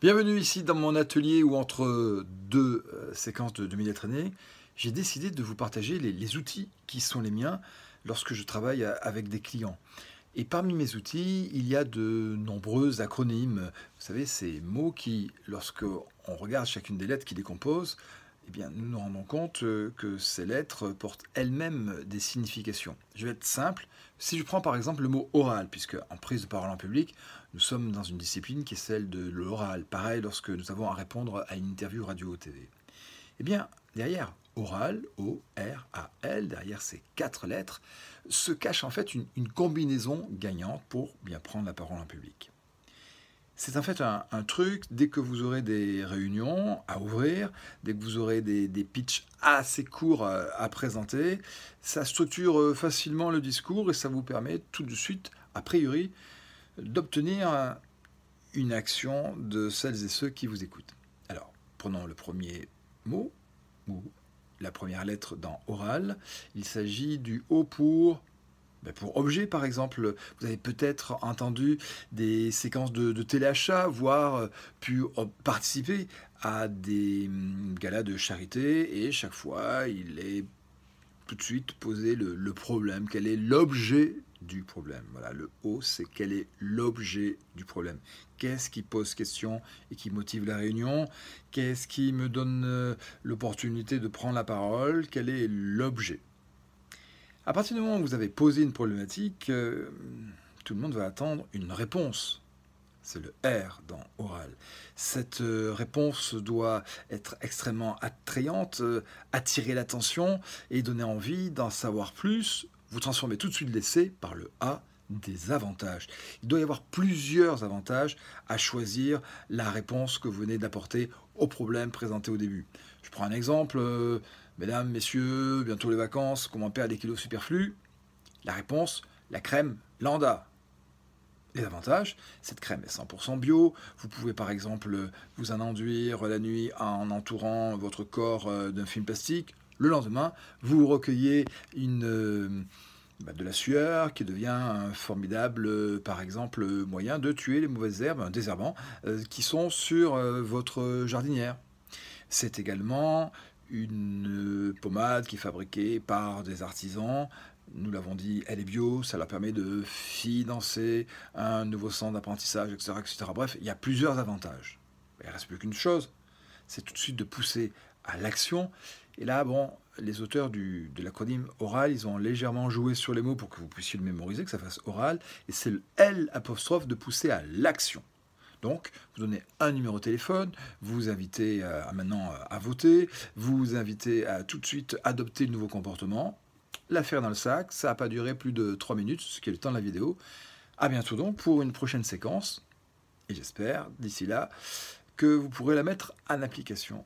Bienvenue ici dans mon atelier où entre deux euh, séquences de 2000 lettres années, j'ai décidé de vous partager les, outils qui sont les miens lorsque je travaille avec des clients. Et parmi mes outils, il y a de nombreux acronymes. Vous savez, ces mots qui, lorsque on regarde chacune des lettres qui les eh bien, nous nous rendons compte euh, que ces lettres portent elles-mêmes des significations. Je vais être simple. Si je prends par exemple le mot oral, puisque en prise de parole en public, nous sommes dans une discipline qui est celle de l'oral. Pareil lorsque nous avons à répondre à une interview radio ou TV. Eh bien, derrière oral, O-R-A-L, derrière ces quatre lettres, se cache en fait une, une combinaison gagnante pour bien prendre la parole en public. C'est en fait un, truc, dès que vous aurez des réunions à ouvrir, dès que vous aurez des, des pitchs assez courts à, à, présenter, ça structure euh, facilement le discours et ça vous permet tout de suite, a priori, d'obtenir une action de celles et ceux qui vous écoutent. Alors, prenons le premier mot, ou la première lettre dans oral. Il s'agit du O pour pour objet, par exemple, vous avez peut-être entendu des séquences de, téléachat, voire euh, pu participer à des hum, galas de charité, et chaque fois, il est tout de suite posé le, le problème. Quel est l'objet du problème? Voilà, le O, c'est quel est l'objet du problème? Qu'est-ce qui pose question et qui motive la réunion? Qu'est-ce qui me donne euh, l'opportunité de prendre la parole? Quel est l'objet? À partir du moment où vous avez posé une problématique, euh, tout le monde va attendre une réponse. C'est le R dans oral. Cette euh, réponse doit être extrêmement attrayante, euh, attirer l'attention et donner envie d'en savoir plus. Vous transformez tout de suite l'essai par le A des avantages. Il doit y avoir plusieurs avantages à choisir la réponse que vous venez d'apporter au problème présenté au début. Je prends un exemple. Euh, Mesdames, messieurs, bientôt les vacances, comment perdre des kilos superflus? La réponse, la crème Landa. Les avantages, cette crème est 100% bio. Vous pouvez par exemple vous en enduire la nuit en entourant votre corps euh, d'un film plastique. Le lendemain, vous recueillez une, euh, de la sueur qui devient un formidable, par exemple, moyen de tuer les mauvaises herbes, un désherbant, euh, qui sont sur votre jardinière. C'est également une pommade qui est fabriquée par des artisans. Nous l'avons dit, elle est bio, ça leur permet de financer un nouveau centre d'apprentissage, etc., etc. Bref, il y a plusieurs avantages. Il ne reste plus qu'une chose, c'est tout de suite de pousser à l'action. Et là, bon, les auteurs du, de l'acronyme oral, ils ont légèrement joué sur les mots pour que vous puissiez le mémoriser, que ça fasse oral. Et c'est le L apostrophe de pousser à l'action. Donc, vous donnez un numéro de téléphone, vous invitez à, maintenant à voter, vous vous invitez à tout de suite adopter le nouveau comportement, l'affaire dans le sac, ça n'a pas duré plus de 3 minutes, ce qui est le temps de la vidéo. A bientôt donc pour une prochaine séquence, et j'espère d'ici là que vous pourrez la mettre en application.